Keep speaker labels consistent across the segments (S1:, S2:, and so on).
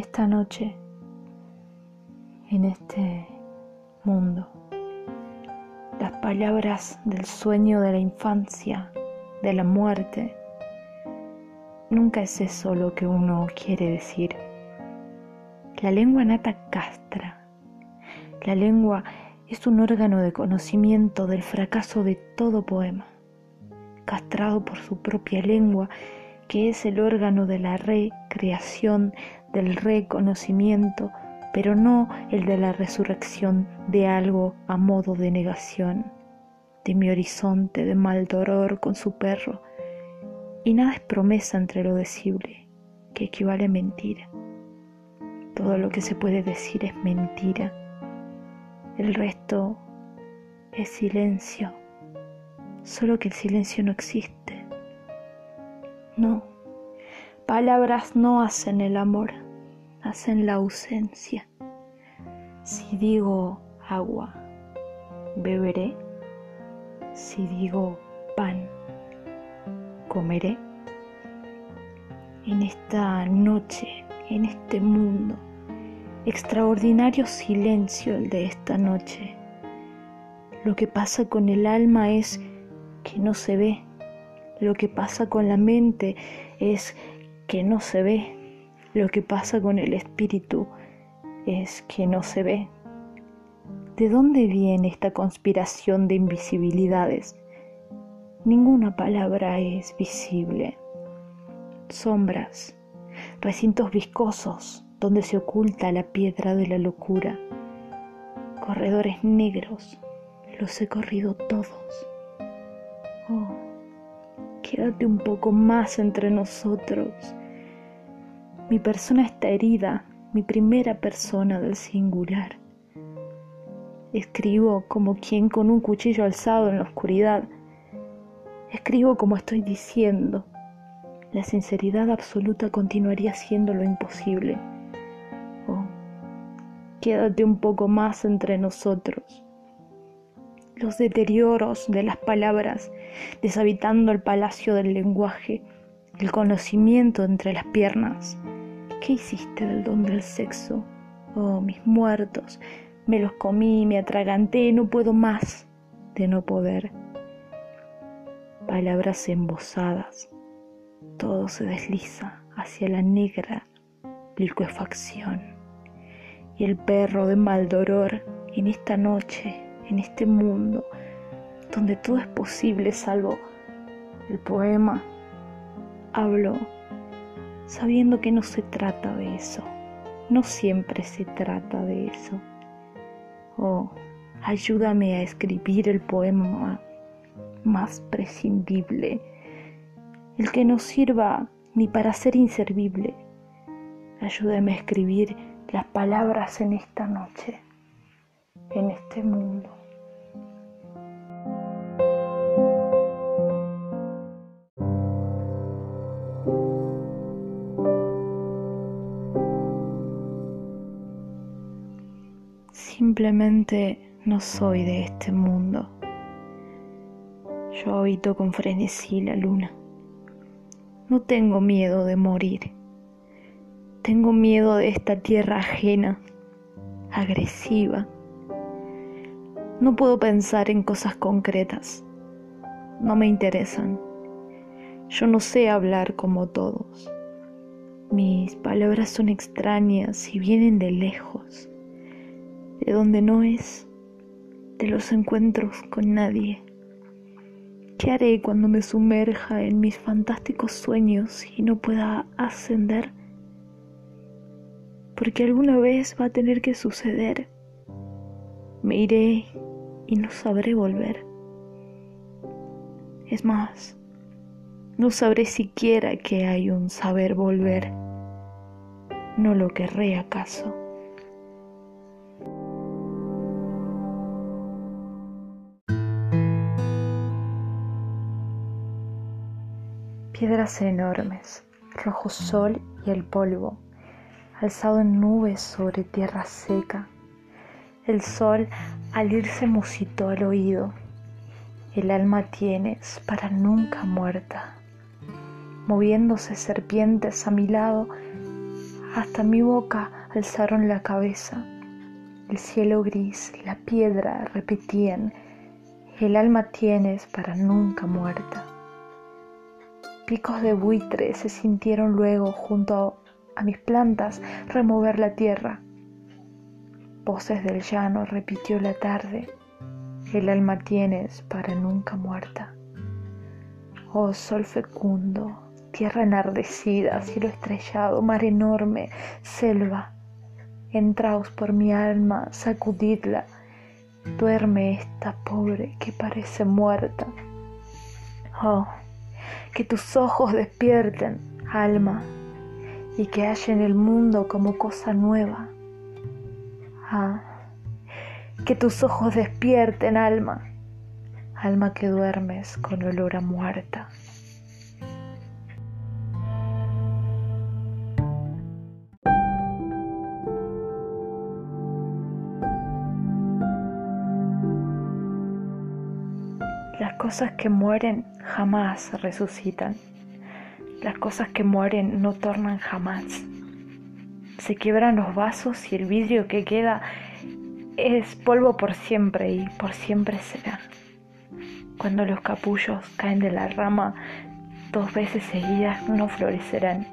S1: esta noche, en este mundo. Las palabras del sueño de la infancia, de la muerte, nunca es eso lo que uno quiere decir. La lengua nata castra. La lengua es un órgano de conocimiento del fracaso de todo poema, castrado por su propia lengua, que es el órgano de la recreación, del reconocimiento, pero no el de la resurrección de algo a modo de negación, de mi horizonte de mal dolor con su perro. Y nada es promesa entre lo decible, que equivale a mentira. Todo lo que se puede decir es mentira. El resto es silencio, solo que el silencio no existe. No, palabras no hacen el amor hacen la ausencia. Si digo agua, beberé. Si digo pan, comeré. En esta noche, en este mundo, extraordinario silencio el de esta noche. Lo que pasa con el alma es que no se ve. Lo que pasa con la mente es que no se ve. Lo que pasa con el espíritu es que no se ve. ¿De dónde viene esta conspiración de invisibilidades? Ninguna palabra es visible. Sombras, recintos viscosos donde se oculta la piedra de la locura, corredores negros, los he corrido todos. Oh, quédate un poco más entre nosotros mi persona está herida, mi primera persona del singular. Escribo como quien con un cuchillo alzado en la oscuridad. Escribo como estoy diciendo. La sinceridad absoluta continuaría siendo lo imposible. Oh, quédate un poco más entre nosotros. Los deterioros de las palabras, deshabitando el palacio del lenguaje, el conocimiento entre las piernas, ¿Qué hiciste del don del sexo? Oh, mis muertos, me los comí, me atraganté, no puedo más de no poder. Palabras embosadas, todo se desliza hacia la negra liquefacción. Y el perro de mal dolor en esta noche, en este mundo, donde todo es posible salvo el poema, hablo sabiendo que no se trata de eso, no siempre se trata de eso. Oh, ayúdame a escribir el poema más prescindible, el que no sirva ni para ser inservible. Ayúdame a escribir las palabras en esta noche, en este mundo. Simplemente no soy de este mundo. Yo habito con frenesí la luna. No tengo miedo de morir. Tengo miedo de esta tierra ajena, agresiva. No puedo pensar en cosas concretas. No me interesan. Yo no sé hablar como todos. Mis palabras son extrañas y vienen de lejos de donde no es, de los encuentros con nadie. ¿Qué haré cuando me sumerja en mis fantásticos sueños y no pueda ascender? Porque alguna vez va a tener que suceder. Me iré y no sabré volver. Es más, no sabré siquiera que hay un saber volver. No lo querré acaso. Piedras enormes, rojo sol y el polvo, alzado en nubes sobre tierra seca. El sol al irse musitó al oído, el alma tienes para nunca muerta. Moviéndose serpientes a mi lado, hasta mi boca alzaron la cabeza. El cielo gris, la piedra repetían, el alma tienes para nunca muerta. Picos de buitre se sintieron luego junto a mis plantas remover la tierra. Voces del llano repitió la tarde, el alma tienes para nunca muerta. Oh sol fecundo, tierra enardecida, cielo estrellado, mar enorme, selva, entraos por mi alma, sacudidla, duerme esta pobre que parece muerta. Oh, que tus ojos despierten, alma, y que hallen el mundo como cosa nueva. Ah, que tus ojos despierten, alma, alma que duermes con olor a muerta. Cosas que mueren jamás resucitan. Las cosas que mueren no tornan jamás. Se quiebran los vasos y el vidrio que queda es polvo por siempre y por siempre será. Cuando los capullos caen de la rama dos veces seguidas no florecerán.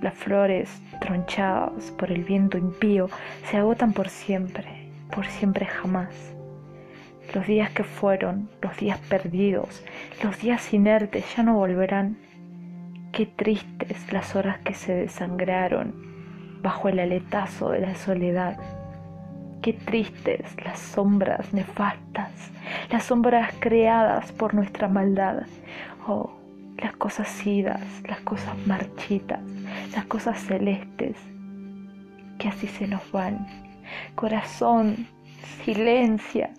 S1: Las flores, tronchadas por el viento impío, se agotan por siempre, por siempre jamás. Los días que fueron, los días perdidos, los días inertes ya no volverán. Qué tristes las horas que se desangraron bajo el aletazo de la soledad. Qué tristes las sombras nefastas, las sombras creadas por nuestra maldad. Oh, las cosas idas, las cosas marchitas, las cosas celestes, que así se nos van. Corazón, silencia,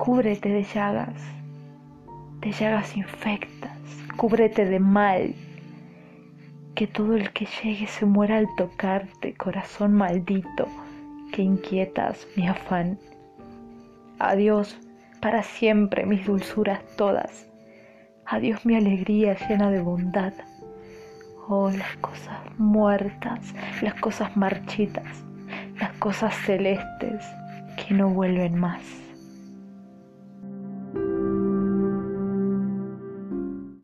S1: Cúbrete de llagas, de llagas infectas, cúbrete de mal. Que todo el que llegue se muera al tocarte, corazón maldito, que inquietas mi afán. Adiós para siempre mis dulzuras todas. Adiós mi alegría llena de bondad. Oh, las cosas muertas, las cosas marchitas, las cosas celestes que no vuelven más.